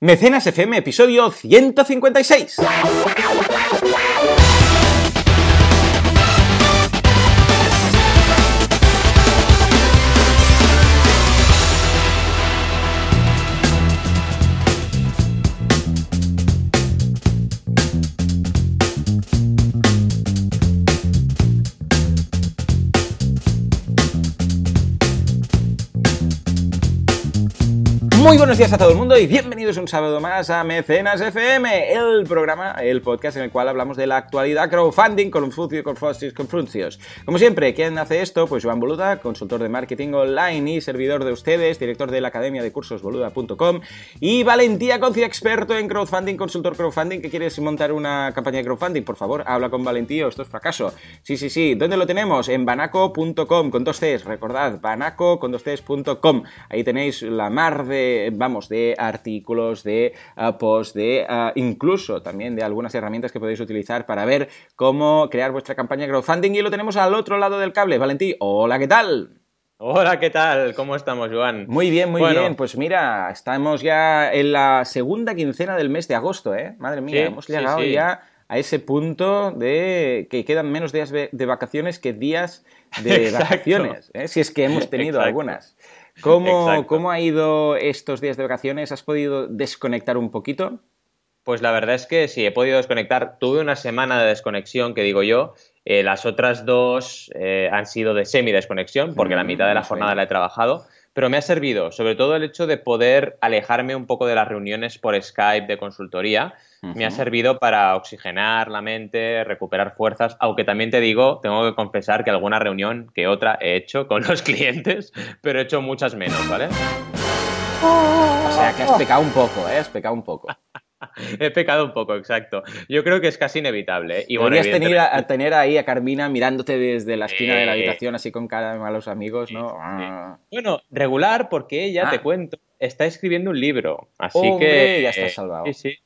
Mecenas FM, episodio 156. Buenos días a todo el mundo y bienvenidos un sábado más a Mecenas FM, el programa, el podcast en el cual hablamos de la actualidad crowdfunding con Funcio, con Fostis, con Fruncios. Como siempre, ¿quién hace esto? Pues Joan Boluda, consultor de marketing online y servidor de ustedes, director de la academia de cursos boluda.com y Valentía Concia, experto en crowdfunding, consultor crowdfunding, que quieres montar una campaña de crowdfunding, por favor, habla con Valentía, esto es fracaso. Sí, sí, sí, ¿dónde lo tenemos? En banaco.com, con dos Cs, recordad, banaco. Ahí tenéis la mar de de artículos, de uh, posts, de uh, incluso también de algunas herramientas que podéis utilizar para ver cómo crear vuestra campaña de crowdfunding. Y lo tenemos al otro lado del cable. Valentí, hola, ¿qué tal? Hola, ¿qué tal? ¿Cómo estamos, Joan? Muy bien, muy bien. Pues mira, estamos ya en la segunda quincena del mes de agosto, ¿eh? Madre mía, hemos llegado ya a ese punto de que quedan menos días de vacaciones que días de vacaciones, ¿eh? si es que hemos tenido algunas. ¿Cómo, ¿Cómo ha ido estos días de vacaciones? ¿Has podido desconectar un poquito? Pues la verdad es que sí, he podido desconectar. Tuve una semana de desconexión, que digo yo. Eh, las otras dos eh, han sido de semi-desconexión, porque la mm, mitad de la jornada la he trabajado. Pero me ha servido, sobre todo el hecho de poder alejarme un poco de las reuniones por Skype de consultoría me ha servido para oxigenar la mente, recuperar fuerzas, aunque también te digo, tengo que confesar que alguna reunión que otra he hecho con los clientes, pero he hecho muchas menos, ¿vale? O sea, que has pecado un poco, ¿eh? Has pecado un poco. He pecado un poco, exacto. Yo creo que es casi inevitable. ¿eh? Y Podrías tener, a, tener ahí a Carmina mirándote desde la esquina de la habitación, así con cara de malos amigos, ¿no? Ah. Bueno, regular, porque ella, te ah. cuento, está escribiendo un libro. Así que. Ya está salvado. Sí, sí.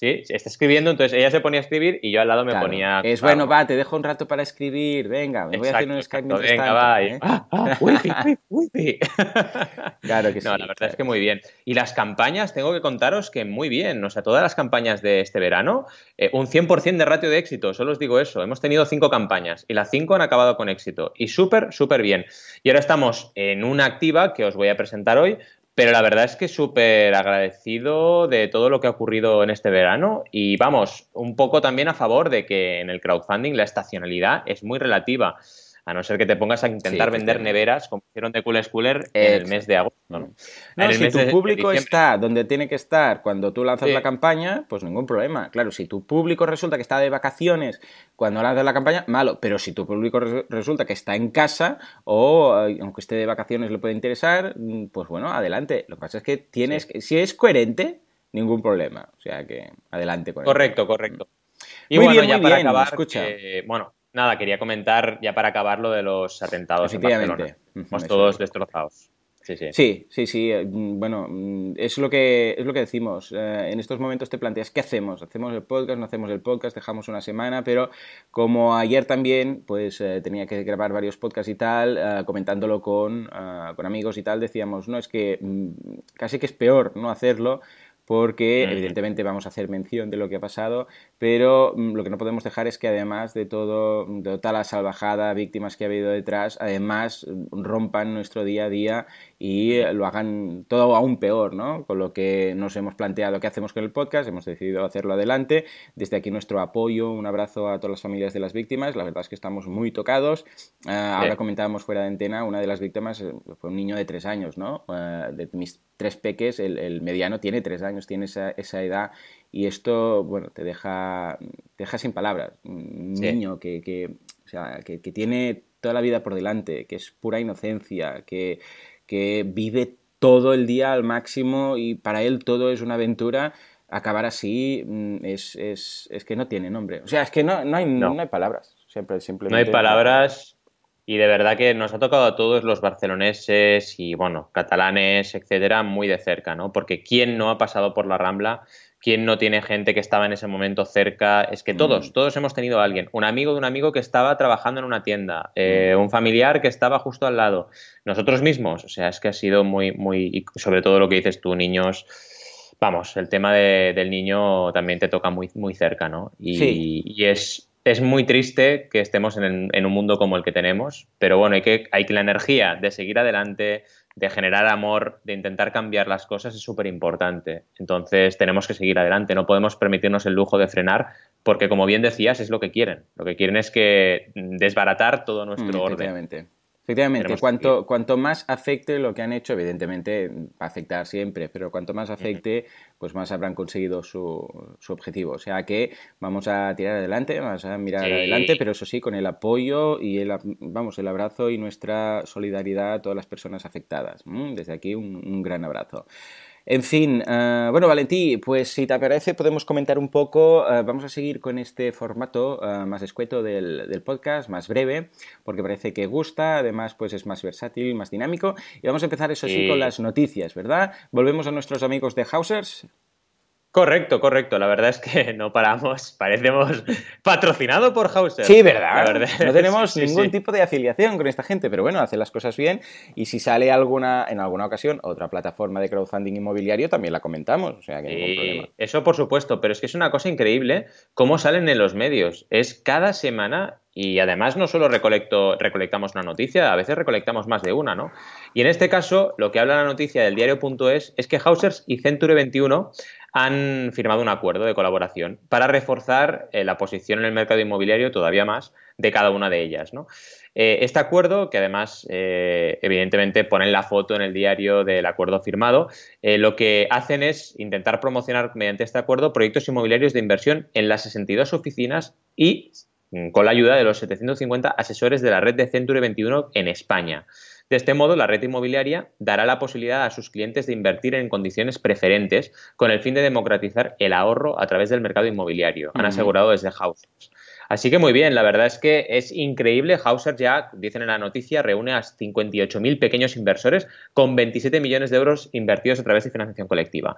Sí, está escribiendo, entonces ella se ponía a escribir y yo al lado me ponía. Es bueno, va, te dejo un rato para escribir, venga, me voy a hacer un Skype mientras Venga, va. ¿eh? ¡Ah, ah, claro que sí. No, la verdad es que muy bien. Y las campañas, tengo que contaros que muy bien. O sea, todas las campañas de este verano, eh, un 100% de ratio de éxito, solo os digo eso. Hemos tenido cinco campañas y las cinco han acabado con éxito. Y súper, súper bien. Y ahora estamos en una activa que os voy a presentar hoy, pero la verdad es que súper agradecido de todo lo que ha ocurrido en este verano y vamos, un poco también a favor de que en el crowdfunding la estacionalidad es muy relativa. A no ser que te pongas a intentar vender neveras, como hicieron de Cool Schooler en el mes de agosto. ¿no? si tu público está donde tiene que estar cuando tú lanzas la campaña, pues ningún problema. Claro, si tu público resulta que está de vacaciones cuando lanzas la campaña, malo. Pero si tu público resulta que está en casa o aunque esté de vacaciones le puede interesar, mm, pues bueno, adelante. Lo que pasa es que tienes que, si es coherente, ningún problema. O sea que adelante con Correcto, correcto. Y muy bueno, bien, ya para acabar, escucha. bueno, nada, quería comentar ya para acabar lo de los atentados en Barcelona. Estamos todos destrozados. Sí, sí. Sí, sí, sí. Eh, bueno, mm, es lo que, es lo que decimos. Eh, en estos momentos te planteas, ¿qué hacemos? ¿Hacemos el podcast? ¿No hacemos el podcast? Dejamos una semana, pero como ayer también, pues eh, tenía que grabar varios podcasts y tal, comentándolo con, con amigos y tal, decíamos, no, es que mm, casi que es peor no hacerlo porque evidentemente vamos a hacer mención de lo que ha pasado, pero mm, lo que no podemos dejar es que además de todo, de toda la salvajada, víctimas que ha habido detrás, además mm, rompan nuestro día a día y lo hagan todo aún peor, ¿no? Con lo que nos hemos planteado qué hacemos con el podcast, hemos decidido hacerlo adelante. Desde aquí nuestro apoyo, un abrazo a todas las familias de las víctimas, la verdad es que estamos muy tocados. Ah, ahora comentábamos fuera de antena, una de las víctimas eh, fue un niño de tres años, ¿no? Ah, de mis tres peques, el, mediano tiene tres años, tiene esa, esa, edad y esto, bueno, te deja, te deja sin palabras. Un niño que, que, o sea, que, que, tiene toda la vida por delante, que es pura inocencia, que, que vive todo el día al máximo y para él todo es una aventura, acabar así mm, es, es, es que no tiene nombre. O sea, es que no, no, hay, no. hay palabras. Siempre, simplemente no hay palabras y de verdad que nos ha tocado a todos los barceloneses y, bueno, catalanes, etcétera, muy de cerca, ¿no? Porque ¿quién no ha pasado por la Rambla? ¿Quién no tiene gente que estaba en ese momento cerca? Es que todos, mm. todos hemos tenido a alguien. Un amigo de un amigo que estaba trabajando en una tienda, eh, mm. un familiar que estaba justo al lado, nosotros mismos. O sea, es que ha sido muy, muy, y sobre todo lo que dices tú, niños vamos, el tema del niño también te toca muy, muy cerca, ¿no? Y, es, es muy triste que estemos en, un mundo como el que tenemos, pero bueno, hay que, hay que la energía de seguir adelante, de generar amor, de intentar cambiar las cosas es súper importante. Entonces tenemos que seguir adelante, no podemos permitirnos el lujo de frenar porque como bien decías es lo que quieren. Lo que quieren es que desbaratar todo nuestro mm, orden. Efectivamente, cuanto, cuanto más afecte lo que han hecho, evidentemente va a afectar siempre, pero cuanto más afecte, pues más habrán conseguido su, su, objetivo. O sea que vamos a tirar adelante, vamos a mirar adelante, pero eso sí, con el apoyo y el, vamos, el abrazo y nuestra solidaridad a todas las personas afectadas. Desde aquí un gran abrazo. En fin, eh, bueno, Valentí, pues si te parece podemos comentar un poco, eh, vamos a seguir con este formato eh, más escueto del, podcast, más breve, porque parece que gusta, además pues es más versátil, más dinámico, y vamos a empezar eso sí con las noticias, ¿verdad? Volvemos a nuestros amigos de Hausers. Correcto, correcto. La verdad es que no paramos. Parecemos patrocinado por Hauser. Sí, verdad. No tenemos ningún tipo de afiliación con esta gente, pero bueno, hace las cosas bien. Y si sale alguna, en alguna ocasión, otra plataforma de crowdfunding inmobiliario, también la comentamos. O sea que ningún problema. Eso por supuesto, pero es que es una cosa increíble cómo salen en los medios. Es cada semana y además no solo recolecto, recolectamos una noticia, a veces recolectamos más de una, ¿no? Y en este caso, lo que habla la noticia del diario.es es que Hausers y Century 21 han firmado un acuerdo de colaboración para reforzar eh, la posición en el mercado inmobiliario todavía más de cada una de ellas. Eh, este acuerdo, que además eh, evidentemente ponen la foto en el diario del acuerdo firmado, lo que hacen es intentar promocionar mediante este acuerdo proyectos inmobiliarios de inversión en las 62 oficinas y mm, con la ayuda de los 750 asesores de la red de Century 21 en España. De este modo, la red inmobiliaria dará la posibilidad a sus clientes de invertir en condiciones preferentes con el fin de democratizar el ahorro a través del mercado inmobiliario, han asegurado desde Hausers. Así que muy bien, la verdad es que es increíble. Hausers ya, dicen en la noticia, reúne a 58.000 pequeños inversores con 27 millones de euros invertidos a través de financiación colectiva.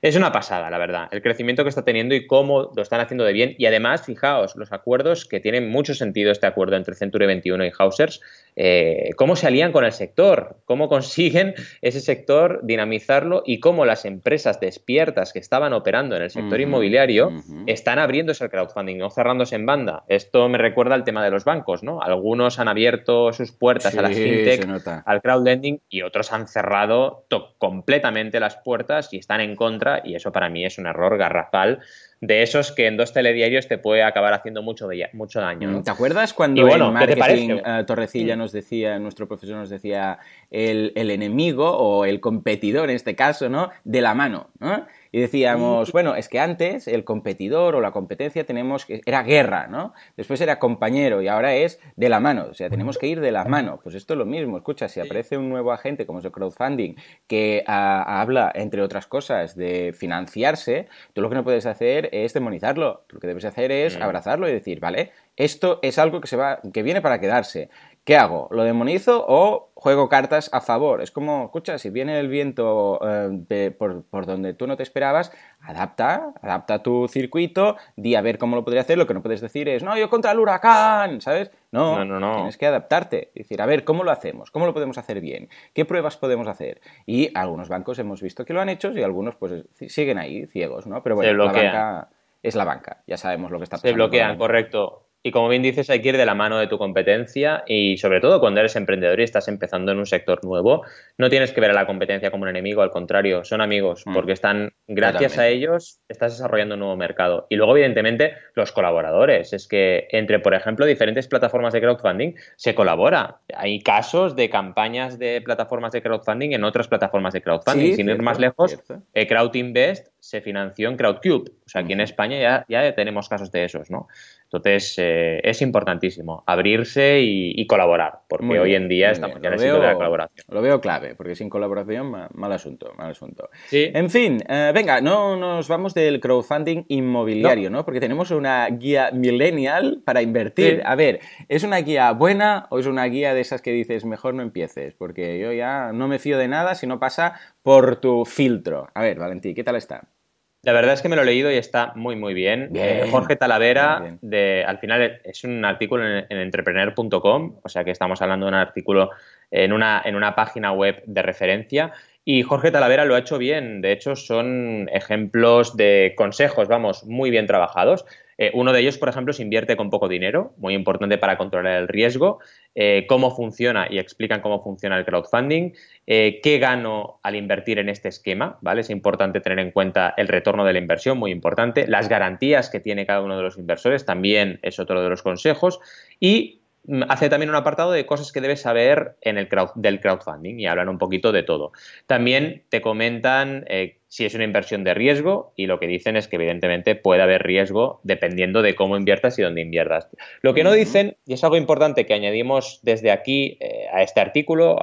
Es una pasada, la verdad, el crecimiento que está teniendo y cómo lo están haciendo de bien. Y además, fijaos, los acuerdos que tienen mucho sentido este acuerdo entre Century 21 y Hausers, eh, cómo se alían con el sector, cómo consiguen ese sector dinamizarlo y cómo las empresas despiertas que estaban operando en el sector inmobiliario están abriéndose al crowdfunding, no cerrándose en banda. Esto me recuerda al tema de los bancos, ¿no? Algunos han abierto sus puertas a la fintech, al crowdlending y otros han cerrado completamente las puertas y están en contra y eso para mí es un error garrafal de esos que en dos telediarios te puede acabar haciendo mucho, mucho daño. ¿Te acuerdas cuando en marketing eh, Torrecilla mm. nos decía, nuestro profesor nos decía el, el, enemigo o el competidor en este caso, ¿no? De la mano, ¿no? Y decíamos, bueno, es que antes el competidor o la competencia tenemos que, era guerra, ¿no? Después era compañero y ahora es de la mano, o sea, tenemos que ir de la mano. Pues esto es lo mismo, escucha, si aparece un nuevo agente como es el crowdfunding que ah, habla, entre otras cosas, de financiarse, tú lo que no puedes hacer es demonizarlo, lo que debes hacer es mm. abrazarlo y decir, vale, esto es algo que, se va, que viene para quedarse. ¿Qué hago? ¿Lo demonizo o juego cartas a favor? Es como, escucha, si viene el viento eh, por, donde tú no te esperabas, adapta, adapta tu circuito, di a ver cómo lo podría hacer. Lo que no puedes decir es, no, yo contra el huracán, ¿sabes? No, no, no, tienes que adaptarte. Decir, a ver, ¿cómo lo hacemos? ¿Cómo lo podemos hacer bien? ¿Qué pruebas podemos hacer? Y algunos bancos hemos visto que lo han hecho y algunos pues siguen ahí ciegos, ¿no? Pero bueno, la banca es la banca, ya sabemos lo que está pasando. Se bloquean, correcto. Y como bien dices, hay que ir de la mano de tu competencia y sobre todo cuando eres emprendedor y estás empezando en un sector nuevo, no tienes que ver a la competencia como un enemigo, al contrario, son amigos, mm. porque están, gracias a ellos, estás desarrollando un nuevo mercado. Y luego, evidentemente, los colaboradores. Es que entre, por ejemplo, diferentes plataformas de crowdfunding se colabora. Hay casos de campañas de plataformas de crowdfunding en otras plataformas de crowdfunding. Sin ir más lejos, eh, CrowdInvest se financió en Crowdcube. O sea, aquí en España ya, ya tenemos casos de esos, ¿no? Entonces, eh, es importantísimo abrirse y, colaborar, porque hoy en día estamos ya necesitando de la colaboración. Lo veo clave, porque sin colaboración, mal, asunto, mal asunto. En fin, eh, venga, no nos vamos del crowdfunding inmobiliario, no. Porque tenemos una guía millennial para invertir. A ver, ¿es una guía buena o es una guía de esas que dices, mejor no empieces? Porque yo ya no me fío de nada si no pasa por tu filtro. A ver, Valentín, ¿qué tal está? La verdad es que me lo he leído y está muy, muy bien. Eh, Jorge Talavera, de, al final es un artículo en, entrepreneur.com, o sea que estamos hablando de un artículo en una, en una página web de referencia Y Jorge Talavera lo ha hecho bien. De hecho, son ejemplos de consejos, vamos, muy bien trabajados. Eh, uno de ellos, por ejemplo, es invierte con poco dinero, muy importante para controlar el riesgo, eh, cómo funciona y explican cómo funciona el crowdfunding, eh, qué gano al invertir en este esquema, ¿vale? Es importante tener en cuenta el retorno de la inversión, muy importante, las garantías que tiene cada uno de los inversores, también es otro de los consejos, y mm, hace también un apartado de cosas que debes saber en el del crowdfunding y hablan un poquito de todo. También te comentan si es una inversión de riesgo y lo que dicen es que evidentemente puede haber riesgo dependiendo de cómo inviertas y dónde inviertas. Lo que no dicen, y es algo importante que añadimos desde aquí eh, a este artículo,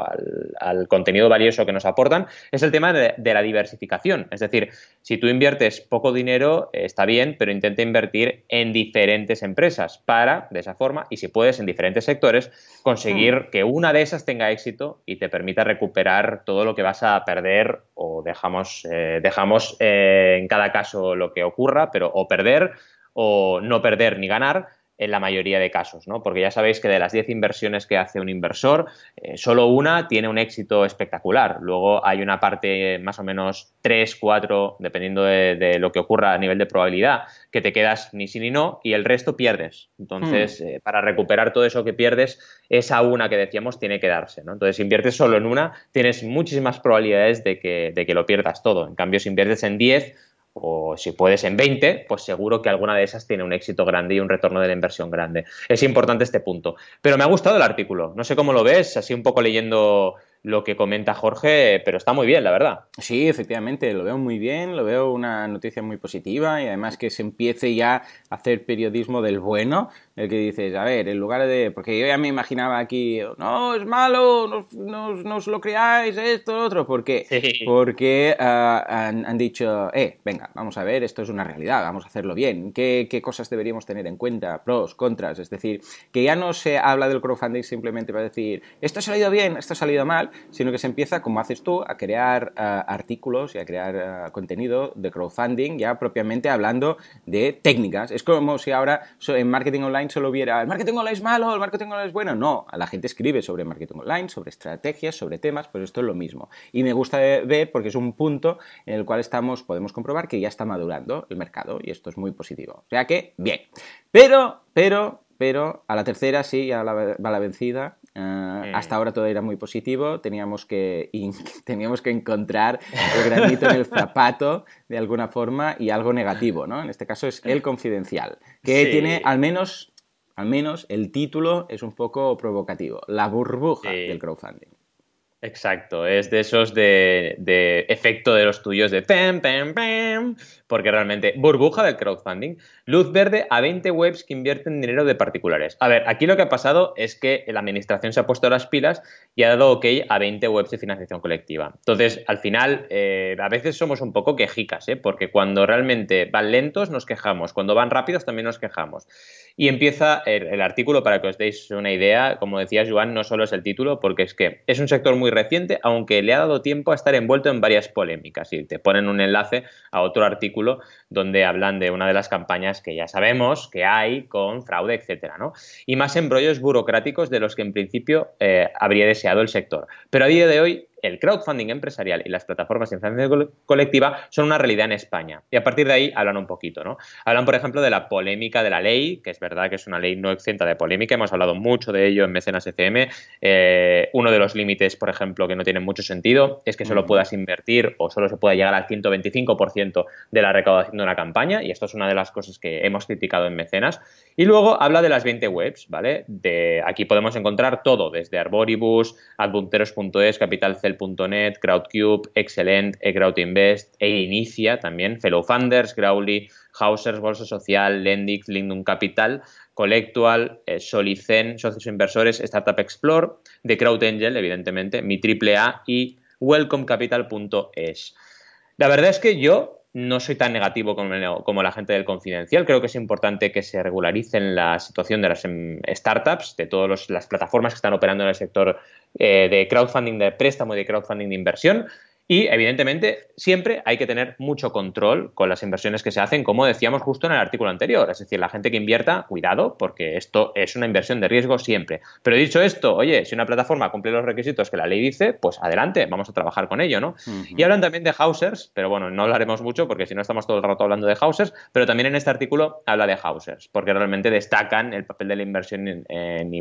al, contenido valioso que nos aportan, es el tema de, la diversificación. Es decir, si tú inviertes poco dinero, eh, está bien, pero intenta invertir en diferentes empresas para, de esa forma, y si puedes, en diferentes sectores, conseguir que una de esas tenga éxito y te permita recuperar todo lo que vas a perder o dejamos... Eh, dejamos eh, en cada caso lo que ocurra, pero o perder o no perder ni ganar, en la mayoría de casos, ¿no? Porque ya sabéis que de las 10 inversiones que hace un inversor, eh, solo una tiene un éxito espectacular. Luego hay una parte más o menos 3, 4, dependiendo de, lo que ocurra a nivel de probabilidad, que te quedas ni sí ni no y el resto pierdes. Entonces, hmm. eh, para recuperar todo eso que pierdes, esa una que decíamos tiene que darse, ¿no? Entonces, si inviertes solo en una, tienes muchísimas probabilidades de que, de que lo pierdas todo. En cambio, si inviertes en 10, o si puedes en 20, pues seguro que alguna de esas tiene un éxito grande y un retorno de la inversión grande. Es importante este punto. Pero me ha gustado el artículo. No sé cómo lo ves, así un poco leyendo lo que comenta Jorge, pero está muy bien, la verdad. Sí, efectivamente, lo veo muy bien, lo veo una noticia muy positiva y además que se empiece ya a hacer periodismo del bueno, el que dices, a ver, en lugar de, porque yo ya me imaginaba aquí, no, es malo, no, os lo creáis, esto, otro, ¿por qué? Porque ah, han, dicho, eh, venga, vamos a ver, esto es una realidad, vamos a hacerlo bien, ¿Qué, ¿Qué cosas deberíamos tener en cuenta? Pros, contras, es decir, que ya no se habla del crowdfunding simplemente para decir, esto ha salido bien, esto ha salido mal, sino que se empieza, como haces tú, a crear eh, artículos y a crear eh, contenido de crowdfunding, ya propiamente hablando de técnicas. Es como si ahora en marketing online solo hubiera, el marketing online es malo, el marketing online es bueno. No, la gente escribe sobre marketing online, sobre estrategias, sobre temas, pero esto es lo mismo. Y me gusta ver porque es un punto en el cual estamos, podemos comprobar que ya está madurando el mercado y esto es muy positivo. O sea que, bien. Pero, pero, pero a la tercera sí, ya va la vencida eh, hasta ahora todo era muy positivo, teníamos que, teníamos que encontrar el granito en el zapato de alguna forma y algo negativo, ¿no? En este caso es el confidencial, que tiene al menos, al menos el título es un poco provocativo, la burbuja del crowdfunding. Exacto, es de esos de, de, efecto de los tuyos de pam, pam, pam, porque realmente burbuja del crowdfunding, luz verde a 20 webs que invierten dinero de particulares. A ver, aquí lo que ha pasado es que la administración se ha puesto las pilas y ha dado ok a 20 webs de financiación colectiva. Entonces, al final, eh, a veces somos un poco quejicas, ¿eh? porque cuando realmente van lentos nos quejamos, cuando van rápidos también nos quejamos. Y empieza el, artículo, para que os deis una idea, como decía Joan, no solo es el título, porque es que es un sector muy reciente, aunque le ha dado tiempo a estar envuelto en varias polémicas. Y te ponen un enlace a otro artículo donde hablan de una de las campañas que ya sabemos que hay con fraude, etcétera, ¿no? Y más embrollos burocráticos de los que en principio eh, habría deseado el sector. Pero a día de hoy el crowdfunding empresarial y las plataformas de financiación colectiva son una realidad en España. Y a partir de ahí hablan un poquito, ¿no? Hablan, por ejemplo, de la polémica de la ley, que es verdad que es una ley no exenta de polémica, hemos hablado mucho de ello en Mecenas FM. Eh, uno de los límites, por ejemplo, que no tiene mucho sentido es que solo puedas invertir o solo se pueda llegar al 125% de la recaudación de una campaña, y esto es una de las cosas que hemos criticado en Mecenas. Y luego habla de las 20 webs, ¿vale? De, aquí podemos encontrar todo, desde Arboribus, adpunteros.es, capitalcel.net, Crowdcube, Excellent, eCrowdinvest, eInicia también, Fellow Funders, Growly, Hausers, Bolsa Social, Lendix, Lindum Capital, Collectual, eh, Solicen, Socios Inversores, Startup Explore, The Crowd Angel, evidentemente, Mi AAA y welcomecapital.es. La verdad es que yo no soy tan negativo como, la gente del confidencial. Creo que es importante que se regularicen la situación de las em, startups, de todas las plataformas que están operando en el sector eh, de crowdfunding de préstamo y de crowdfunding de inversión. Y evidentemente siempre hay que tener mucho control con las inversiones que se hacen, como decíamos justo en el artículo anterior. Es decir, la gente que invierta, cuidado, porque esto es una inversión de riesgo siempre. Pero dicho esto, oye, si una plataforma cumple los requisitos que la ley dice, pues adelante, vamos a trabajar con ello, ¿no? Y hablan también de Hausers, pero bueno, no hablaremos mucho porque si no estamos todo el rato hablando de Hausers, pero también en este artículo habla de Hausers, porque realmente destacan el papel de la inversión en, en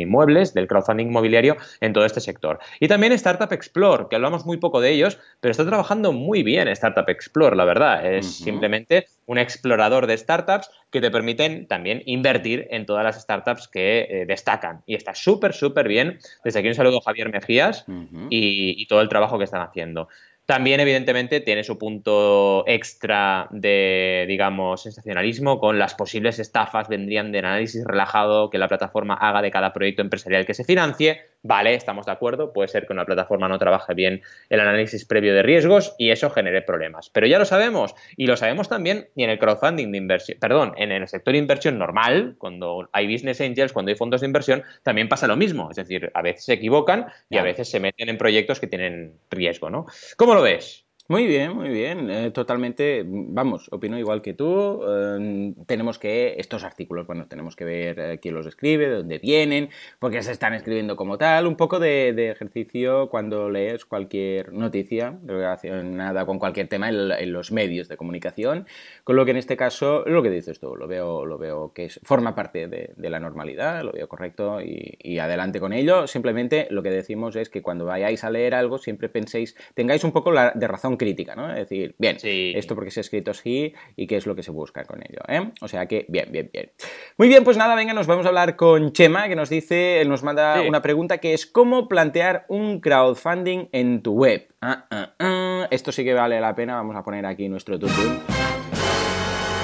inmuebles, del crowdfunding inmobiliario en todo este sector. Y también Startup Explore, que hablamos muy poco de ellos, pero está trabajando muy bien Startup Explore, la verdad. Es simplemente un explorador de startups que te permiten también invertir en todas las startups que eh, destacan. Y está súper, súper bien. Desde aquí un saludo a Javier Mejías y, y todo el trabajo que están haciendo. También, evidentemente, tiene su punto extra de, digamos, sensacionalismo con las posibles estafas, vendrían del análisis relajado que la plataforma haga de cada proyecto empresarial que se financie, Vale, estamos de acuerdo, puede ser que una plataforma no trabaje bien el análisis previo de riesgos y eso genere problemas. Pero ya lo sabemos y lo sabemos también y en el crowdfunding de inversión, perdón, en el sector de inversión normal, cuando hay business angels, cuando hay fondos de inversión, también pasa lo mismo. Es decir, a veces se equivocan y a veces se meten en proyectos que tienen riesgo, ¿no? ¿Cómo lo ves? Muy bien, muy bien. Eh, totalmente, vamos, opino igual que tú. Eh, tenemos que, estos artículos, bueno, tenemos que ver eh, quién los escribe, de dónde vienen, por qué se están escribiendo como tal. Un poco de, ejercicio cuando lees cualquier noticia relacionada con cualquier tema en, los medios de comunicación. Con lo que en este caso, lo que dices tú, lo veo, lo veo que forma parte de, la normalidad, lo veo correcto y, y adelante con ello. Simplemente lo que decimos es que cuando vayáis a leer algo, siempre penséis, tengáis un poco la, de razón crítica, ¿no? Es decir, bien, esto porque se ha escrito así y qué es lo que se busca con ello, ¿eh? O sea que, bien, bien, bien. Muy bien, pues nada, venga, nos vamos a hablar con Chema, que nos dice, él nos manda una pregunta que es ¿cómo plantear un crowdfunding en tu web? Ah, ah, ah. Esto sí que vale la pena, vamos a poner aquí nuestro tutorial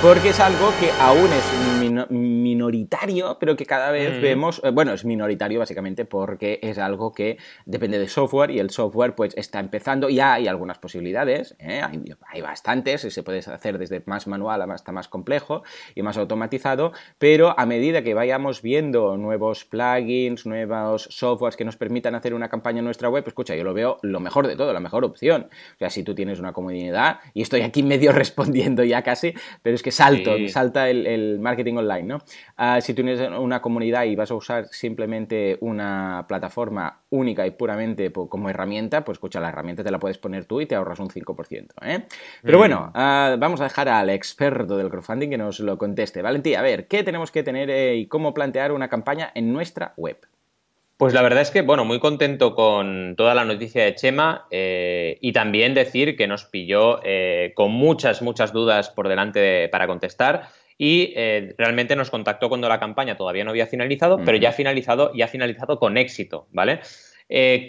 porque es algo que aún es minoritario, pero que cada vez mm. vemos, eh, bueno, es minoritario básicamente porque es algo que depende de software y el software pues está empezando, ya hay algunas posibilidades, ¿eh? hay, bastantes, y se puede hacer desde más manual hasta más complejo y más automatizado, pero a medida que vayamos viendo nuevos plugins, nuevos softwares que nos permitan hacer una campaña en nuestra web, escucha, yo lo veo lo mejor de todo, la mejor opción. O sea, si tú tienes una comunidad, y estoy aquí medio respondiendo ya casi, pero es que salto, salta el, marketing online, ¿no? Ah, si tienes una comunidad y vas a usar simplemente una plataforma única y puramente como herramienta, pues escucha, la herramienta te la puedes poner tú y te ahorras un 5%, ¿eh? Pero mm. bueno, ah, vamos a dejar al experto del crowdfunding que nos lo conteste. Valentía, a ver, ¿qué tenemos que tener eh, y cómo plantear una campaña en nuestra web? Pues la verdad es que, bueno, muy contento con toda la noticia de Chema eh, y también decir que nos pilló eh, con muchas, muchas dudas por delante para contestar y eh, realmente nos contactó cuando la campaña todavía no había finalizado, pero ya ha finalizado y ha finalizado con éxito, ¿vale?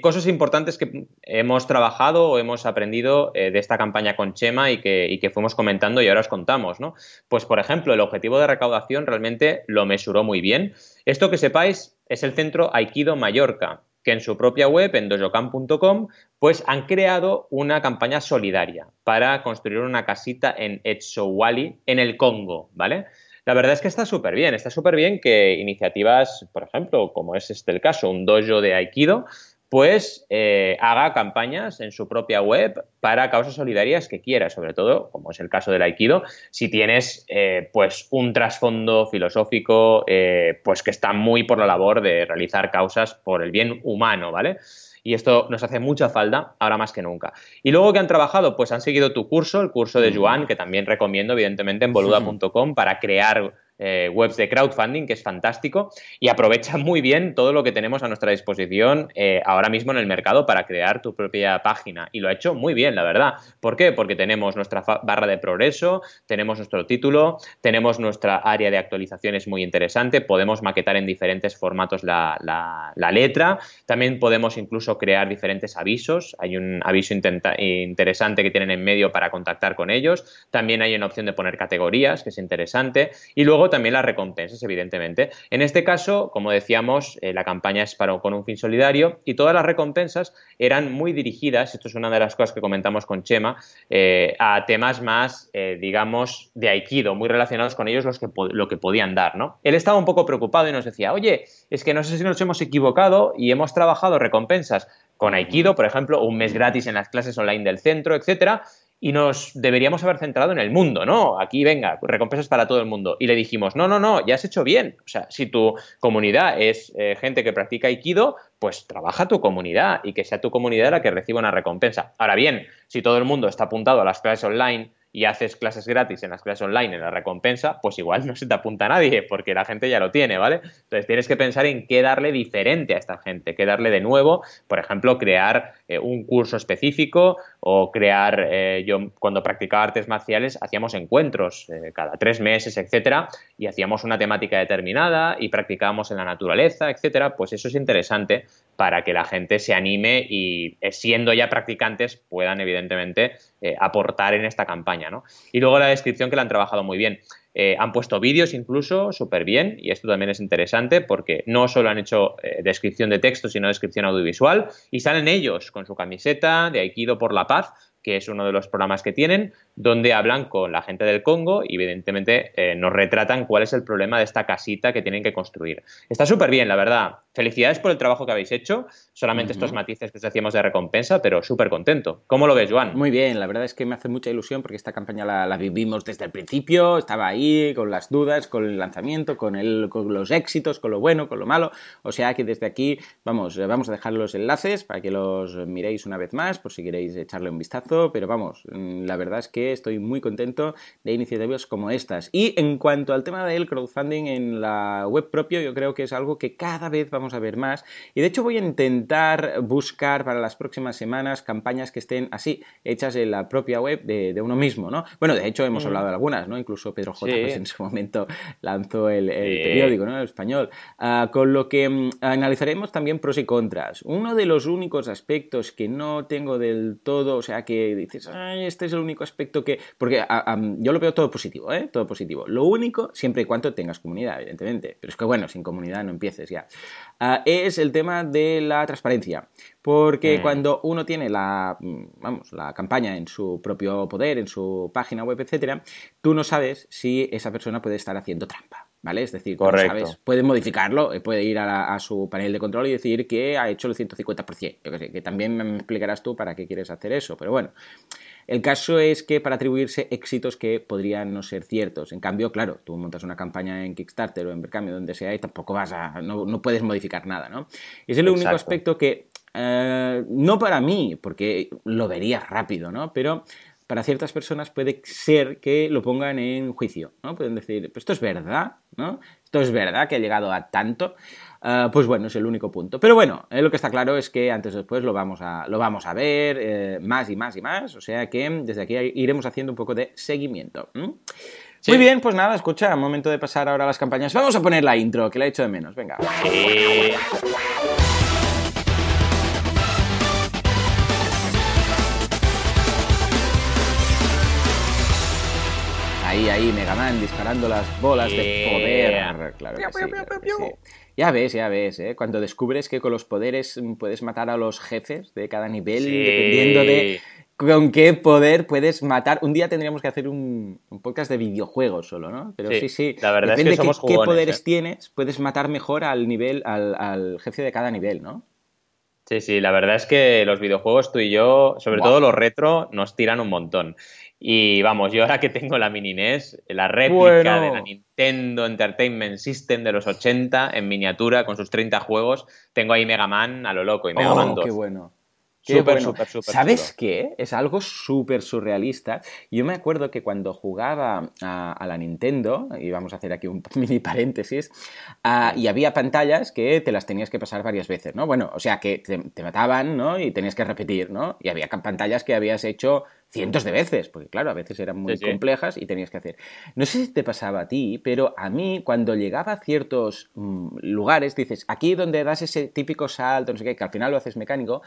cosas importantes que hemos trabajado o hemos aprendido de esta campaña con Chema y que, y que, fuimos comentando y ahora os contamos, ¿no? Pues, por ejemplo, el objetivo de recaudación realmente lo mesuró muy bien. Esto que sepáis es el centro Aikido Mallorca, que en su propia web, en dojocam.com, pues han creado una campaña solidaria para construir una casita en Etsowali, en el Congo, ¿vale? La verdad es que está súper bien, está súper bien que iniciativas, por ejemplo, como es este el caso, un dojo de Aikido, pues eh, haga campañas en su propia web para causas solidarias que quiera, sobre todo, como es el caso del Aikido, si tienes eh, pues un trasfondo filosófico eh, pues que está muy por la labor de realizar causas por el bien humano, ¿vale? Y esto nos hace mucha falta ahora más que nunca. Y luego que han trabajado, pues han seguido tu curso, el curso de Joan, que también recomiendo evidentemente en boluda.com para crear eh, webs de crowdfunding, que es fantástico, y aprovecha muy bien todo lo que tenemos a nuestra disposición eh, ahora mismo en el mercado para crear tu propia página. Y lo ha hecho muy bien, la verdad. ¿Por qué? Porque tenemos nuestra barra de progreso, tenemos nuestro título, tenemos nuestra área de actualizaciones muy interesante, podemos maquetar en diferentes formatos la, letra, también podemos incluso crear diferentes avisos. Hay un aviso interesante que tienen en medio para contactar con ellos, también hay una opción de poner categorías, que es interesante, y luego también las recompensas, evidentemente. En este caso, como decíamos, eh, la campaña es para, con un fin solidario y todas las recompensas eran muy dirigidas, esto es una de las cosas que comentamos con Chema, eh, a temas más, eh, digamos, de Aikido, muy relacionados con ellos los que, lo que podían dar, ¿no? Él estaba un poco preocupado y nos decía, oye, es que no sé si nos hemos equivocado y hemos trabajado recompensas con Aikido, por ejemplo, un mes gratis en las clases online del centro, etcétera, y nos deberíamos haber centrado en el mundo, ¿no? Aquí venga, recompensas para todo el mundo. Y le dijimos, no, no, no, ya has hecho bien. O sea, si tu comunidad es eh, gente que practica Aikido, pues trabaja tu comunidad y que sea tu comunidad la que reciba una recompensa. Ahora bien, si todo el mundo está apuntado a las clases online y haces clases gratis en las clases online en la recompensa, pues igual no se te apunta a nadie porque la gente ya lo tiene, ¿vale? Entonces tienes que pensar en qué darle diferente a esta gente, qué darle de nuevo, por ejemplo, crear eh, un curso específico o crear, eh, yo cuando practicaba artes marciales hacíamos encuentros eh, cada tres meses, etcétera, y hacíamos una temática determinada y practicábamos en la naturaleza, etcétera, pues eso es interesante para que la gente se anime y siendo ya practicantes puedan evidentemente aportar en esta campaña, ¿no? Y luego la descripción que la han trabajado muy bien. Eh, han puesto vídeos incluso súper bien y esto también es interesante porque no solo han hecho eh, descripción de texto sino descripción audiovisual y salen ellos con su camiseta de Aikido por la paz que es uno de los programas que tienen, donde hablan con la gente del Congo y evidentemente eh, nos retratan cuál es el problema de esta casita que tienen que construir. Está súper bien, la verdad. Felicidades por el trabajo que habéis hecho. Solamente estos matices que os hacíamos de recompensa, pero súper contento. ¿Cómo lo ves, Juan? Muy bien, la verdad es que me hace mucha ilusión porque esta campaña la, vivimos desde el principio, estaba ahí con las dudas, con el lanzamiento, con, el, con los éxitos, con lo bueno, con lo malo. O sea que desde aquí vamos, vamos a dejar los enlaces para que los miréis una vez más por si queréis echarle un vistazo pero vamos, mm, la verdad es que estoy muy contento de iniciativas como estas. Y en cuanto al tema del crowdfunding en la web propio, yo creo que es algo que cada vez vamos a ver más. Y de hecho voy a intentar buscar para las próximas semanas campañas que estén así, hechas en la propia web de, uno mismo, ¿no? Bueno, de hecho hemos mm. hablado de algunas, ¿no? Incluso Pedro J. Pues, en su momento lanzó el, periódico, ¿no? El español. Ah, con lo que mm, analizaremos también pros y contras. Uno de los únicos aspectos que no tengo del todo, o sea, que dices, Ay, este es el único aspecto que... Porque yo lo veo todo positivo, ¿eh? Todo positivo. Lo único, siempre y cuando tengas comunidad, evidentemente. Pero es que, bueno, sin comunidad no empieces ya. Ah, es el tema de la transparencia. Porque mm. cuando uno tiene la, vamos, la campaña en su propio poder, en su página web, etcétera, tú no sabes si esa persona puede estar haciendo trampa. ¿Vale? Es decir, sabes, puede modificarlo, eh, puede ir a, su panel de control y decir que ha hecho el 150%. Yo que, sé, que también me explicarás tú para qué quieres hacer eso, pero bueno. El caso es que para atribuirse éxitos que podrían no ser ciertos. En cambio, claro, tú montas una campaña en Kickstarter o en Berkami, donde sea, y tampoco vas a. no, puedes modificar nada, ¿no? Es el único aspecto que. Eh, no para mí, porque lo vería rápido, ¿no? Pero para ciertas personas puede ser que lo pongan en juicio, ¿no? Pueden decir, esto es verdad, ¿no? Esto es verdad que ha llegado a tanto. Ah, pues bueno, es el único punto. Pero bueno, eh, lo que está claro es que antes o después lo vamos a, lo vamos a ver eh, más y más y más. O sea que desde aquí iremos haciendo un poco de seguimiento. Muy bien, pues nada, escucha, momento de pasar ahora a las campañas. Vamos a poner la intro, que la he hecho de menos. Venga. Ahí, ahí, Mega Man disparando las bolas de poder. Claro que sí, Ya ves, ya ves, ¿eh? Cuando descubres que con los poderes puedes matar a los jefes de cada nivel, dependiendo de con qué poder puedes matar. Un día tendríamos que hacer un, podcast de videojuegos solo, ¿no? Pero sí, sí. La verdad Depende es que qué poderes ¿eh? tienes, puedes matar mejor al nivel, al, al, jefe de cada nivel, ¿no? Sí, sí, la verdad es que los videojuegos, tú y yo, sobre todo los retro, nos tiran un montón. Y vamos, yo ahora que tengo la mini NES, la réplica de la Nintendo Entertainment System de los 80 en miniatura con sus 30 juegos, tengo ahí Mega Man a lo loco y Mega Man 2. Qué bueno. Súper, súper, súper. ¿Sabes qué? Es algo súper surrealista. Yo me acuerdo que cuando jugaba a, la Nintendo, y vamos a hacer aquí un mini paréntesis, ah, y había pantallas que te las tenías que pasar varias veces, ¿no? Bueno, o sea, que te, mataban, ¿no? Y tenías que repetir, ¿no? Y había pantallas que habías hecho cientos de veces, porque claro, a veces eran muy complejas y tenías que hacer. No sé si te pasaba a ti, pero a mí cuando llegaba a ciertos mm, lugares, dices, aquí donde das ese típico salto, no sé qué, que al final lo haces mecánico,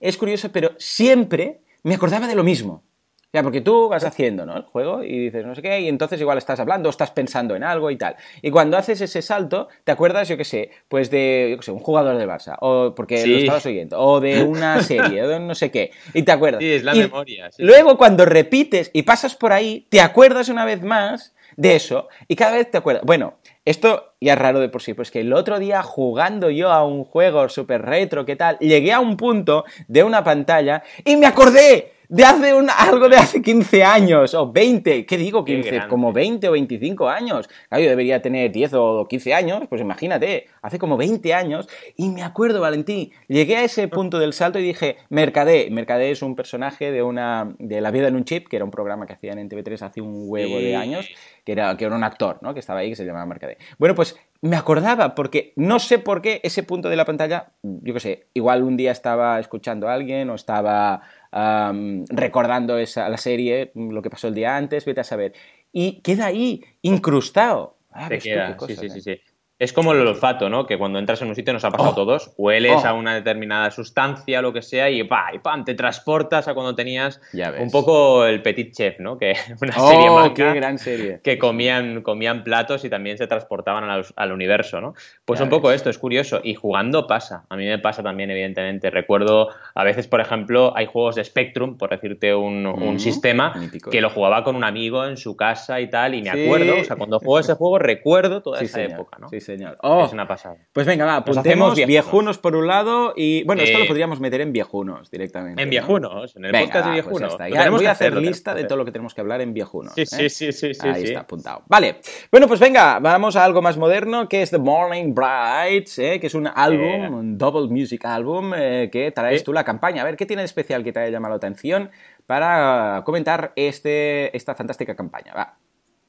es curioso, pero siempre me acordaba de lo mismo. Ya, porque tú vas haciendo, ¿no? El juego y dices no sé qué, y entonces igual estás hablando, estás pensando en algo y tal. Y cuando haces ese salto, te acuerdas, yo qué sé, pues de, yo qué sé, un jugador de Barça, o porque lo estabas oyendo, o de una serie, o de no sé qué, y te acuerdas. Sí, es la memoria. luego cuando repites y pasas por ahí, te acuerdas una vez más de eso, y cada vez te acuerdas. Bueno, esto ya es raro de por sí, pues que el otro día jugando yo a un juego súper retro, ¿qué tal? Llegué a un punto de una pantalla y me acordé de hace un, algo de hace 15 años o 20, ¿qué digo 15? como 20 o 25 años. Claro, yo debería tener 10 o 15 años, pues imagínate, hace como 20 años. Y me acuerdo, Valentín, llegué a ese punto del salto y dije, Mercadé. Mercadé es un personaje de, una, de La vida en un chip, que era un programa que hacían en TV3 hace un huevo de años, que era, que era un actor, ¿no? Que estaba ahí, que se llamaba Mercadé. Bueno, pues me acordaba, porque no sé por qué ese punto de la pantalla, yo qué sé, igual un día estaba escuchando a alguien o estaba recordando esa, la serie, lo que pasó el día antes, vete a saber. Y queda ahí, incrustado. Ah, sí, sí, sí, sí. Es como el olfato, ¿no? Que cuando entras en un sitio nos ha pasado a oh. todos, hueles a oh. una determinada sustancia, lo que sea, y, pa, y ¡pam! te transportas a cuando tenías un poco el Petit Chef, ¿no? Que una oh, serie manga qué gran serie. que comían, comían platos y también se transportaban al, universo, ¿no? Pues un poco esto, es curioso. Y jugando pasa. A mí me pasa también, evidentemente. Recuerdo, a veces, por ejemplo, hay juegos de Spectrum, por decirte un, un sistema, que lo jugaba con un amigo en su casa y tal, y me acuerdo, o sea, cuando juego ese juego recuerdo toda esa época, ¿no? Sí, señor. Oh, es una pasada. Pues venga, va, apuntemos viejunos. por un lado y. Bueno, esto lo eh, podríamos meter en viejunos directamente. En viejunos, en el podcast de pues viejunos. Pues voy a hacer lista de todo lo que tenemos que hablar en viejunos. Sí, sí, ¿eh? sí, sí, sí. Ahí está apuntado. Vale. Bueno, pues venga, vamos a algo más moderno que es The Morning Brights, ¿eh? que es un álbum, un double music álbum que traes tú la campaña. A ver, ¿qué tiene de especial que te haya llamado la atención para comentar este, esta fantástica campaña? Va.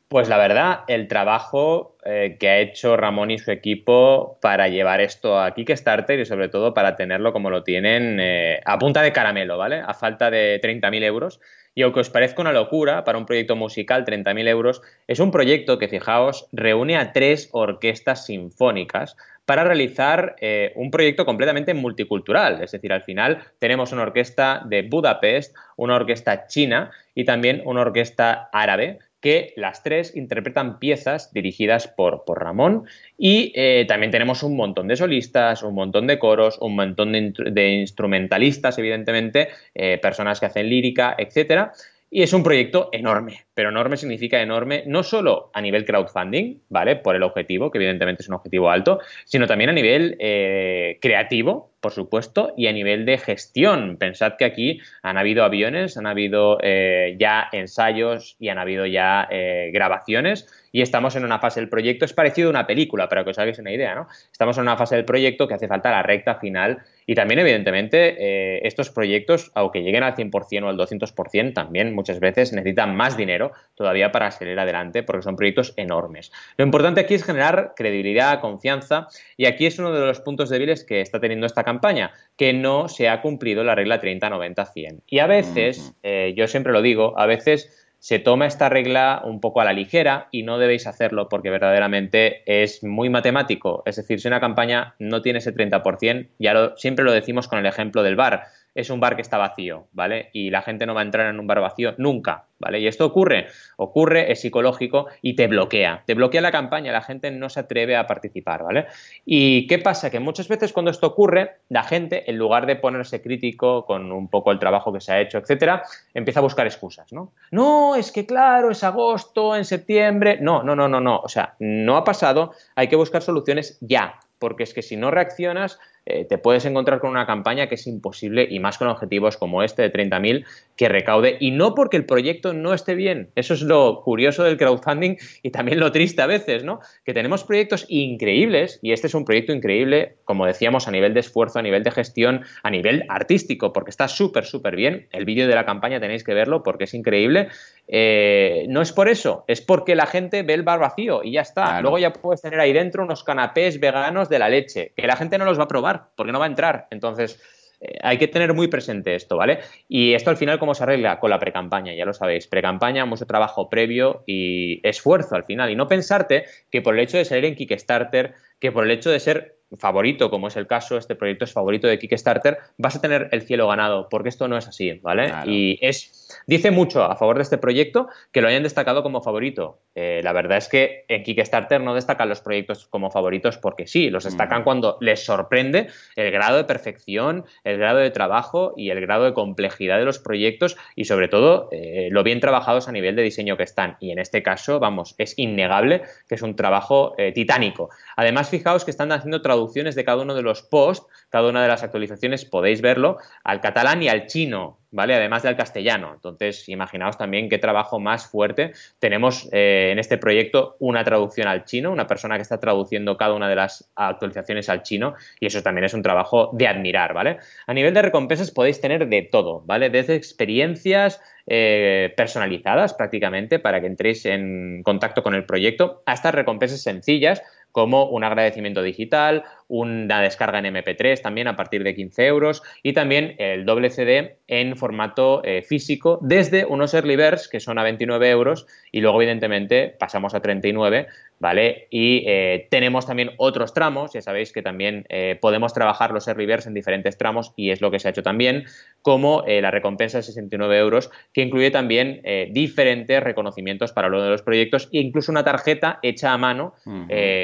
Pues la verdad, el trabajo eh, que ha hecho Ramón y su equipo para llevar esto a Kickstarter y sobre todo para tenerlo como lo tienen eh, a punta de caramelo, ¿vale? A falta de 30.000 euros. Y aunque os parezca una locura para un proyecto musical, 30.000 euros, es un proyecto que, fijaos, reúne a tres orquestas sinfónicas para realizar eh, un proyecto completamente multicultural. Es decir, al final tenemos una orquesta de Budapest, una orquesta china y también una orquesta árabe que las tres interpretan piezas dirigidas por, por Ramón y eh, también tenemos un montón de solistas, un montón de coros, un montón de, instrumentalistas, evidentemente, eh, personas que hacen lírica, etcétera. Y es un proyecto enorme, pero enorme significa enorme no solo a nivel crowdfunding, ¿vale? Por el objetivo, que evidentemente es un objetivo alto, sino también a nivel eh, creativo, por supuesto, y a nivel de gestión. Pensad que aquí han habido aviones, han habido eh, ya ensayos y han habido ya eh, grabaciones y estamos en una fase del proyecto, es parecido a una película, para que os hagáis una idea, ¿no? Estamos en una fase del proyecto que hace falta la recta final y también, evidentemente, eh, estos proyectos, aunque lleguen al 100% o al 200%, también muchas veces necesitan más dinero todavía para salir adelante porque son proyectos enormes. Lo importante aquí es generar credibilidad, confianza y aquí es uno de los puntos débiles que está teniendo esta campaña, que no se ha cumplido la regla 30-90-100. Y a veces, eh, yo siempre lo digo, a veces se toma esta regla un poco a la ligera y no debéis hacerlo porque verdaderamente es muy matemático. Es decir, si una campaña no tiene ese 30%, ya siempre lo decimos con el ejemplo del bar es un bar que está vacío, ¿vale? Y la gente no va a entrar en un bar vacío nunca, ¿vale? Y esto ocurre, ocurre, es psicológico y te bloquea, te bloquea la campaña, la gente no se atreve a participar, ¿vale? ¿Y qué pasa? Que muchas veces cuando esto ocurre, la gente, en lugar de ponerse crítico con un poco el trabajo que se ha hecho, etcétera, empieza a buscar excusas, ¿no? No, es que claro, es agosto, en septiembre, no, no, no, no, no, o sea, no ha pasado, hay que buscar soluciones ya, porque es que si no reaccionas, eh, te puedes encontrar con una campaña que es imposible y más con objetivos como este de 30.000 que recaude y no porque el proyecto no esté bien. Eso es lo curioso del crowdfunding y también lo triste a veces, ¿no? Que tenemos proyectos increíbles y este es un proyecto increíble, como decíamos, a nivel de esfuerzo, a nivel de gestión, a nivel artístico, porque está súper, súper bien. El vídeo de la campaña tenéis que verlo porque es increíble. Eh, no es por eso, es porque la gente ve el bar vacío y ya está. Luego ya puedes tener ahí dentro unos canapés veganos de la leche, que la gente no los va a probar porque no va a entrar. Entonces, eh, hay que tener muy presente esto, ¿vale? Y esto al final, ¿cómo se arregla? Con la precampaña, ya lo sabéis. Precampaña, mucho trabajo previo y esfuerzo al final. Y no pensarte que por el hecho de salir en Kickstarter, que por el hecho de ser favorito, como es el caso, este proyecto es favorito de Kickstarter, vas a tener el cielo ganado, porque esto no es así, ¿vale? Y es, dice mucho a favor de este proyecto que lo hayan destacado como favorito. Eh, la verdad es que en Kickstarter no destacan los proyectos como favoritos porque sí, los destacan cuando les sorprende el grado de perfección, el grado de trabajo y el grado de complejidad de los proyectos y sobre todo eh, lo bien trabajados a nivel de diseño que están. Y en este caso, vamos, es innegable que es un trabajo eh, titánico. Además, fijaos que están haciendo traducciones de cada uno de los posts, cada una de las actualizaciones podéis verlo, al catalán y al chino. ¿vale? Además del castellano. Entonces, imaginaos también qué trabajo más fuerte. Tenemos eh, en este proyecto una traducción al chino, una persona que está traduciendo cada una de las actualizaciones al chino y eso también es un trabajo de admirar, ¿vale? A nivel de recompensas podéis tener de todo, ¿vale? Desde experiencias eh, personalizadas prácticamente para que entréis en contacto con el proyecto hasta recompensas sencillas como un agradecimiento digital, una descarga en MP3 también a partir de 15 euros y también el doble CD en formato eh, físico desde unos early birds que son a 29 euros y luego evidentemente pasamos a 39 ¿vale? Y eh, tenemos también otros tramos, ya sabéis que también eh, podemos trabajar los early birds en diferentes tramos y es lo que se ha hecho también, como la recompensa de 69 euros, que incluye también diferentes reconocimientos para uno de los proyectos e incluso una tarjeta hecha a mano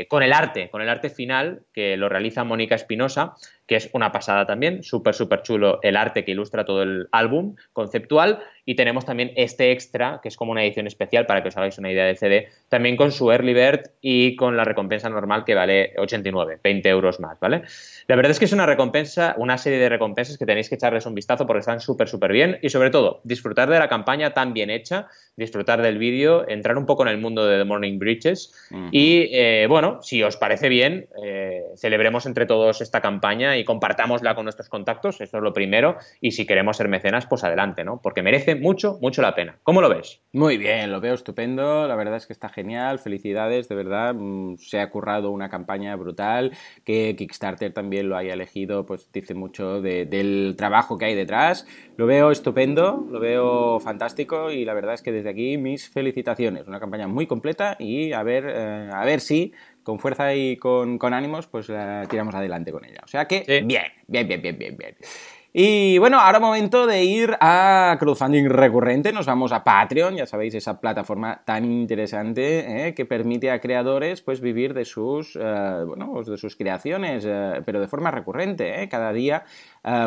con el arte, con el arte final que lo realiza Mónica Espinosa, que es una pasada también, súper, súper chulo el arte que ilustra todo el álbum conceptual. Y tenemos también este extra, que es como una edición especial para que os hagáis una idea del CD, también con su Early Bird y con la recompensa normal que vale 89, 20 euros más, ¿vale? La verdad es que es una recompensa, una serie de recompensas que tenéis que echarles un vistazo porque están súper, súper bien y sobre todo disfrutar de la campaña tan bien hecha, disfrutar del vídeo, entrar un poco en el mundo de The Morning Bridges y, eh, bueno, si os parece bien, eh, celebremos entre todos esta campaña y compartámosla con nuestros contactos, eso es lo primero, y si queremos ser mecenas, pues adelante, ¿no? Porque merece mucho, mucho la pena. ¿Cómo lo ves? Muy bien, lo veo estupendo, la verdad es que está genial, felicidades, de verdad, mm, se ha currado una campaña brutal, que Kickstarter también lo haya elegido, pues dice mucho del trabajo que hay detrás, lo veo estupendo, lo veo fantástico y la verdad es que desde aquí mis felicitaciones, una campaña muy completa y a ver, eh, a ver si con fuerza y con, ánimos, pues tiramos adelante con ella. O sea que, bien, bien, bien, bien, bien, bien. Y bueno, ahora momento de ir a crowdfunding recurrente. Nos vamos a Patreon, ya sabéis, esa plataforma tan interesante ¿eh? que permite a creadores pues vivir de sus, eh, bueno, pues, de sus creaciones, eh, pero de forma recurrente. Cada día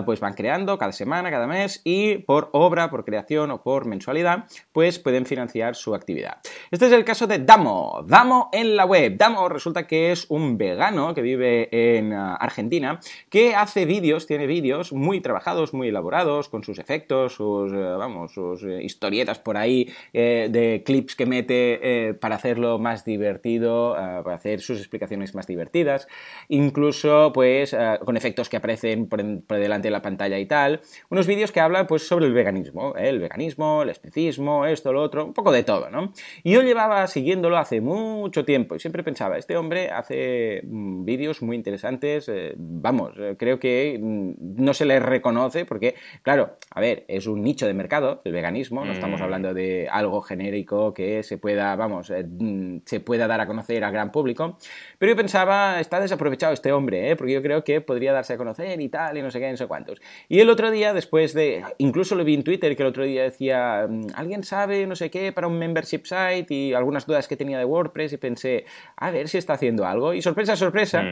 pues van creando, cada semana, cada mes y por obra, por creación o por mensualidad, pues pueden financiar su actividad. Este es el caso de Damo. Damo en la web. Damo resulta que es un vegano que vive en Argentina que hace vídeos, tiene vídeos muy trabajados muy elaborados, con sus efectos, sus, eh, vamos, eh, historietas por ahí eh, de clips que mete para hacerlo más divertido, para hacer sus explicaciones más divertidas, incluso pues con efectos que aparecen por, delante de la pantalla y tal, unos vídeos que hablan pues sobre el veganismo, el veganismo, el especismo, esto, lo otro, un poco de todo, ¿no? Y yo llevaba siguiéndolo hace mucho tiempo y siempre pensaba, este hombre hace mm, vídeos muy interesantes, vamos, creo que mm, no se le reconoce conoce, porque, claro, a ver, es un nicho de mercado, el veganismo, no estamos mm. hablando de algo genérico que se pueda, vamos, eh, se pueda dar a conocer al gran público, pero yo pensaba, está desaprovechado este hombre, ¿eh? porque yo creo que podría darse a conocer y tal, y no sé qué, sé cuántos. Y el otro día, después de, incluso lo vi en Twitter, que el otro día decía, mm, ¿alguien sabe no sé qué para un membership site? Y algunas dudas que tenía de WordPress y pensé, a ver si está haciendo algo. Y sorpresa, sorpresa,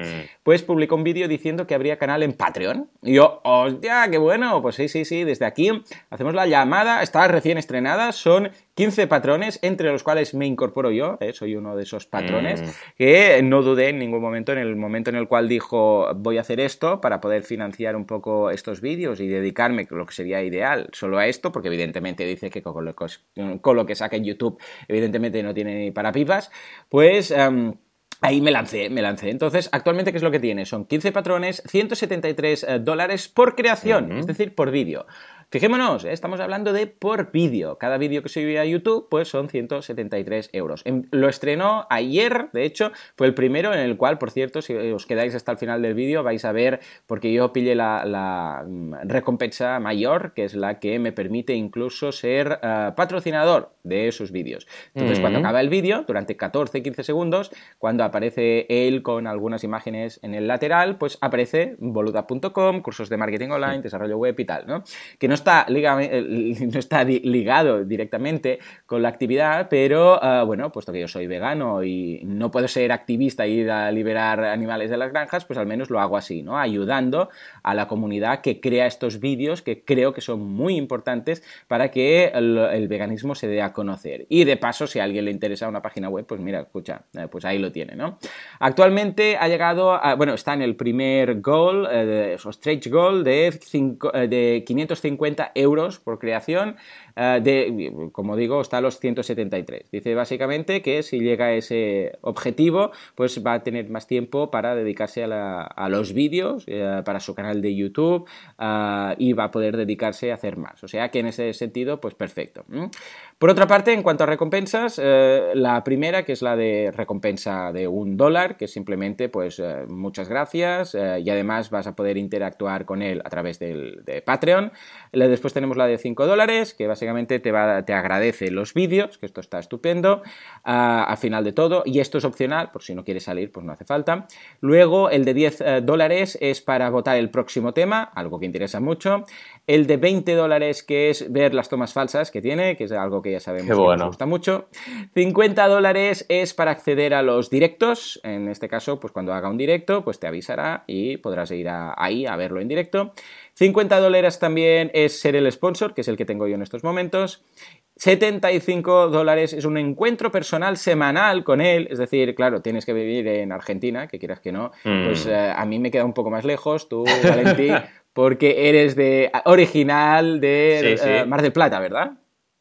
pues publicó un vídeo diciendo que habría canal en Patreon. Y yo, hostia, qué bueno. Pues sí, sí, sí, desde aquí hacemos la llamada. Está recién estrenada. Son 15 patrones, entre los cuales me incorporo yo. Eh, soy uno de esos patrones. Mm. Que no dudé en ningún momento, en el momento en el cual dijo voy a hacer esto para poder financiar un poco estos vídeos y dedicarme, lo que sería ideal, solo a esto, porque evidentemente dice que con lo, con lo que saca en YouTube, evidentemente no tiene ni para pipas. Pues. Em, Ahí me lancé, me lancé. Entonces, actualmente, ¿qué es lo que tiene? Son 15 patrones, 173 eh, dólares por creación, es decir, por vídeo. Fijémonos, ¿eh? estamos hablando de por vídeo. Cada vídeo que se sube a YouTube, pues son 173 euros. Lo estrenó ayer, de hecho, fue el primero en el cual, por cierto, si os quedáis hasta el final del vídeo, vais a ver, porque yo pillé la, mm, recompensa mayor, que es la que me permite incluso ser eh, patrocinador de esos vídeos. Entonces, cuando acaba el vídeo, durante 14-15 segundos, cuando aparece él con algunas imágenes en el lateral, pues aparece boluda.com, cursos de marketing online, desarrollo web y tal, ¿no? Que no está, eh, no está ligado directamente con la actividad, pero eh, bueno, puesto que yo soy vegano y no puedo ser activista y ir a liberar animales de las granjas, pues al menos lo hago así, ¿no? Ayudando a la comunidad que crea estos vídeos que creo que son muy importantes para que el, veganismo se dé a conocer. Y de paso, si a alguien le interesa una página web, pues mira, escucha, eh, pues ahí lo tiene, ¿no? Actualmente ha llegado, a, bueno, está en el primer goal, eh, stretch goal de, de 550 euros por creación eh, de, como digo, está a los 173. Dice básicamente que si llega a ese objetivo, pues va a tener más tiempo para dedicarse a, los vídeos, eh, para su canal de YouTube eh, y va a poder dedicarse a hacer más. O sea que en ese sentido, pues perfecto. Por otra parte, en cuanto a recompensas, la primera, que es la de recompensa de un dólar, que simplemente, pues muchas gracias y además vas a poder interactuar con él a través del, de Patreon. Después tenemos la de 5 dólares, que te, va, te agradece los vídeos, que esto está estupendo, al final de todo, y esto es opcional, por si no quieres salir, pues no hace falta. Luego, el de 10 eh, dólares es para votar el próximo tema, algo que interesa mucho. El de 20 dólares, que es ver las tomas falsas que tiene, que es algo que ya sabemos que nos gusta mucho. 50 dólares es para acceder a los directos, en este caso, pues cuando haga un directo, pues te avisará y podrás ir ahí a verlo en directo. 50 dólares también es ser el sponsor, que es el que tengo yo en estos momentos. 75 dólares es un encuentro personal semanal con él, es decir, claro, tienes que vivir en Argentina, que quieras que no, pues mm. eh, a mí me queda un poco más lejos, tú, Valentín, porque eres de original de eh, Mar del Plata, ¿verdad?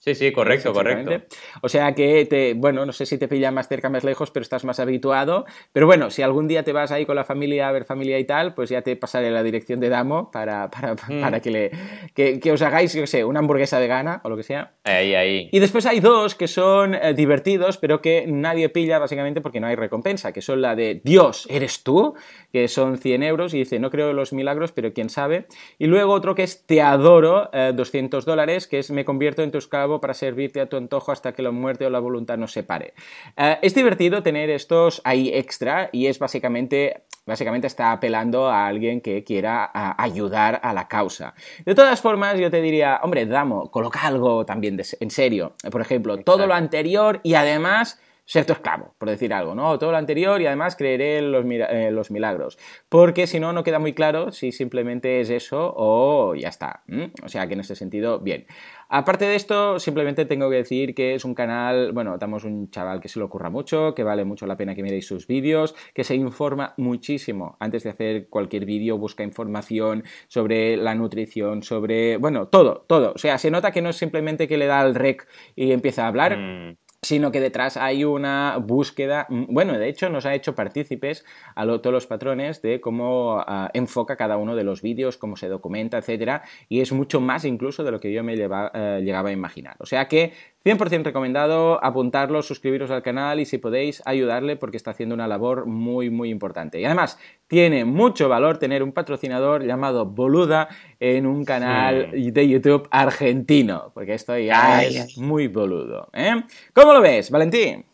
Sí, sí, correcto, correcto. O sea que, te, bueno, no sé si te pilla más cerca, más lejos, pero estás más habituado. Pero bueno, si algún día te vas ahí con la familia a ver familia y tal, pues ya te pasaré la dirección de Damo para, para, mm. para que, le, que, os hagáis, yo qué sé, una hamburguesa vegana o lo que sea. Ahí, ahí. Y después hay dos que son eh, divertidos, pero que nadie pilla básicamente porque no hay recompensa, que son la de Dios, ¿eres tú? Que son 100 euros y dice, no creo en los milagros, pero quién sabe. Y luego otro que es Te adoro, 200 eh, dólares, que es me convierto en tu para servirte a tu antojo hasta que la muerte o la voluntad nos separe. Eh, es divertido tener estos ahí extra y es básicamente básicamente está apelando a alguien que quiera ayudar a la causa. De todas formas, yo te diría, hombre, Damo, coloca algo también en serio. Por ejemplo, todo lo anterior y además ser tu esclavo, por decir algo, ¿no? Todo lo anterior y además creeré en los, milagros. Porque si no, no queda muy claro si simplemente es eso o ya está. O sea que en ese sentido, bien. Aparte de esto, simplemente tengo que decir que es un canal, bueno, damos un chaval que se le ocurra mucho, que vale mucho la pena que miréis sus vídeos, que se informa muchísimo. Antes de hacer cualquier vídeo, busca información sobre la nutrición, sobre, bueno, todo, todo. O sea, se nota que no es simplemente que le da al rec y empieza a hablar. Mm sino que detrás hay una búsqueda, mm, bueno, de hecho nos ha hecho partícipes a todos los patrones de cómo ah, enfoca cada uno de los vídeos, cómo se documenta, etcétera, y es mucho más incluso de lo que yo me eh, llegaba a imaginar. O sea que 100% recomendado apuntarlo, suscribiros al canal y si podéis ayudarle porque está haciendo una labor muy muy importante. Y además tiene mucho valor tener un patrocinador llamado Boluda en un canal de YouTube argentino, porque esto ya es muy boludo. ¿eh? ¿Cómo lo ves, Valentín?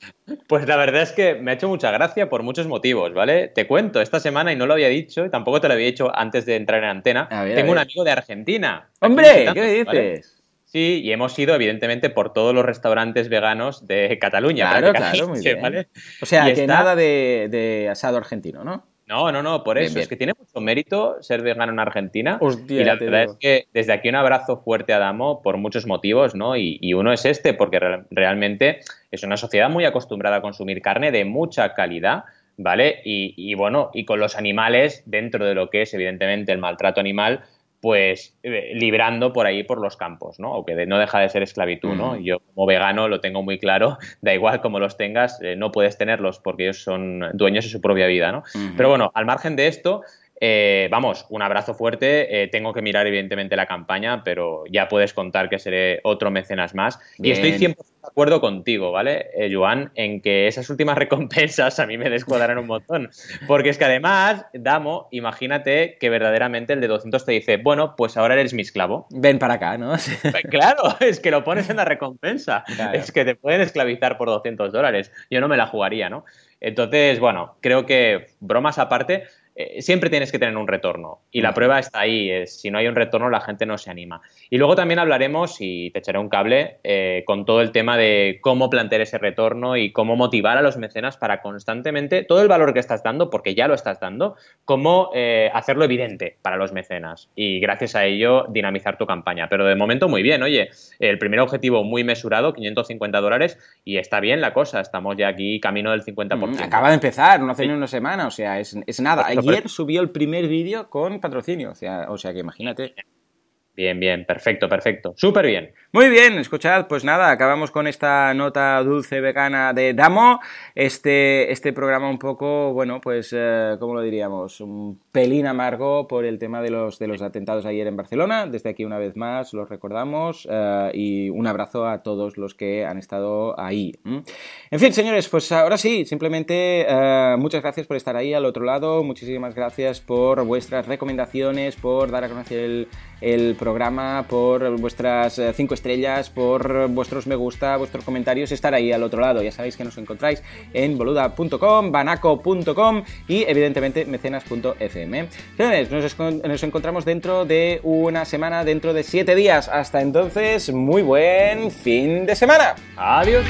Pues la verdad es que me ha hecho mucha gracia por muchos motivos, ¿vale? Te cuento, esta semana, y no lo había dicho, y tampoco te lo había dicho antes de entrar en antena, tengo un amigo de Argentina. ¡Hombre! ¿Qué dices? Sí, y hemos ido, evidentemente, por todos los restaurantes veganos de Cataluña. Claro, claro, muy bien. O sea, que nada de, asado argentino, ¿no? No, no, no, por eso. Es que tiene mucho mérito ser vegano en Argentina. y la verdad es que desde aquí un abrazo fuerte a Damo por muchos motivos, ¿no? Y, uno es este, porque realmente es una sociedad muy acostumbrada a consumir carne de mucha calidad. ¿Vale? Y, y bueno, y con los animales, dentro de lo que es evidentemente el maltrato animal, pues eh, librando por ahí por los campos, ¿no? Aunque no deja de ser esclavitud, ¿no? Yo como vegano lo tengo muy claro, da igual como los tengas, eh, no puedes tenerlos porque ellos son dueños de su propia vida, ¿no? Pero bueno, al margen de esto, Eh, vamos, un abrazo fuerte. Eh, tengo que mirar, evidentemente, la campaña, pero ya puedes contar que seré otro mecenas más. Y estoy 100% de acuerdo contigo, ¿vale, eh, Joan? En que esas últimas recompensas a mí me descuadran un montón. Porque es que además, Damo, imagínate que verdaderamente el de 200 te dice, bueno, pues ahora eres mi esclavo. Ven para acá, ¿no? claro, es que lo pones en la recompensa. Es que te pueden esclavizar por 200 dólares. Yo no me la jugaría, ¿no? Entonces, bueno, creo que bromas aparte, eh, siempre tienes que tener un retorno. Y la prueba está ahí. si no hay un retorno, la gente no se anima. Y luego también hablaremos, y te echaré un cable, eh, con todo el tema de cómo plantear ese retorno y cómo motivar a los mecenas para constantemente, todo el valor que estás dando, porque ya lo estás dando, cómo eh, hacerlo evidente para los mecenas. Y gracias a ello, dinamizar tu campaña. Pero de momento, muy bien. Oye, el primer objetivo muy mesurado, 550 dólares, y está bien la cosa. Estamos ya aquí camino del 50%. Mm, acaba de empezar, no hace ni una semana, o sea, es, es nada ayer subió el primer vídeo con patrocinio, o sea, o sea que imagínate. Bien, bien, perfecto, perfecto. Súper bien. Muy bien, escuchad, pues nada, acabamos con esta nota dulce vegana de Damo. Este, este programa un poco, bueno, pues, eh, ¿cómo lo diríamos? Un pelín amargo por el tema de los, de los atentados ayer en Barcelona. Desde aquí una vez más los recordamos eh, y un abrazo a todos los que han estado ahí. En fin, señores, pues ahora sí, simplemente eh, muchas gracias por estar ahí al otro lado. Muchísimas gracias por vuestras recomendaciones, por dar a conocer el el programa, por vuestras eh, cinco estrellas, por vuestros me gusta, vuestros comentarios, estar ahí al otro lado. Ya sabéis que nos encontráis en boluda.com, banaco.com y evidentemente mecenas.fm. Señores, nos, nos encontramos dentro de una semana, dentro de siete días. Hasta entonces, muy buen fin de semana. Adiós.